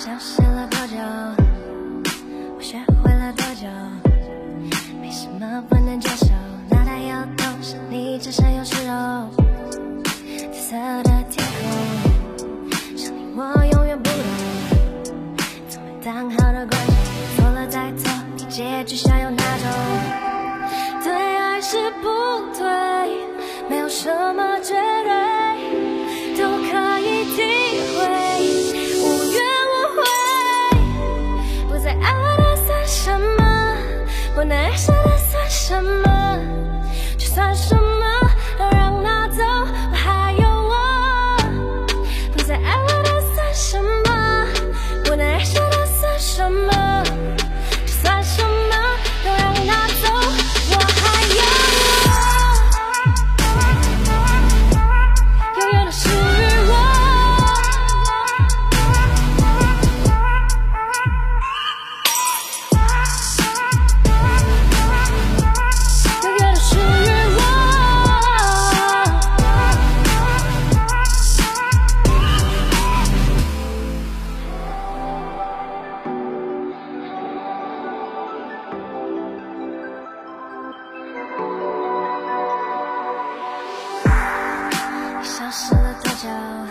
消失了多久？我学会了多久？没什么不能接受，脑袋又痛，是你身上有刺肉。紫色的天空，想你我永远不懂，从没当好的关系，错了再错，结局想要哪种？对还是不对？没有什么解。我难受。消失了多久？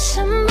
什么？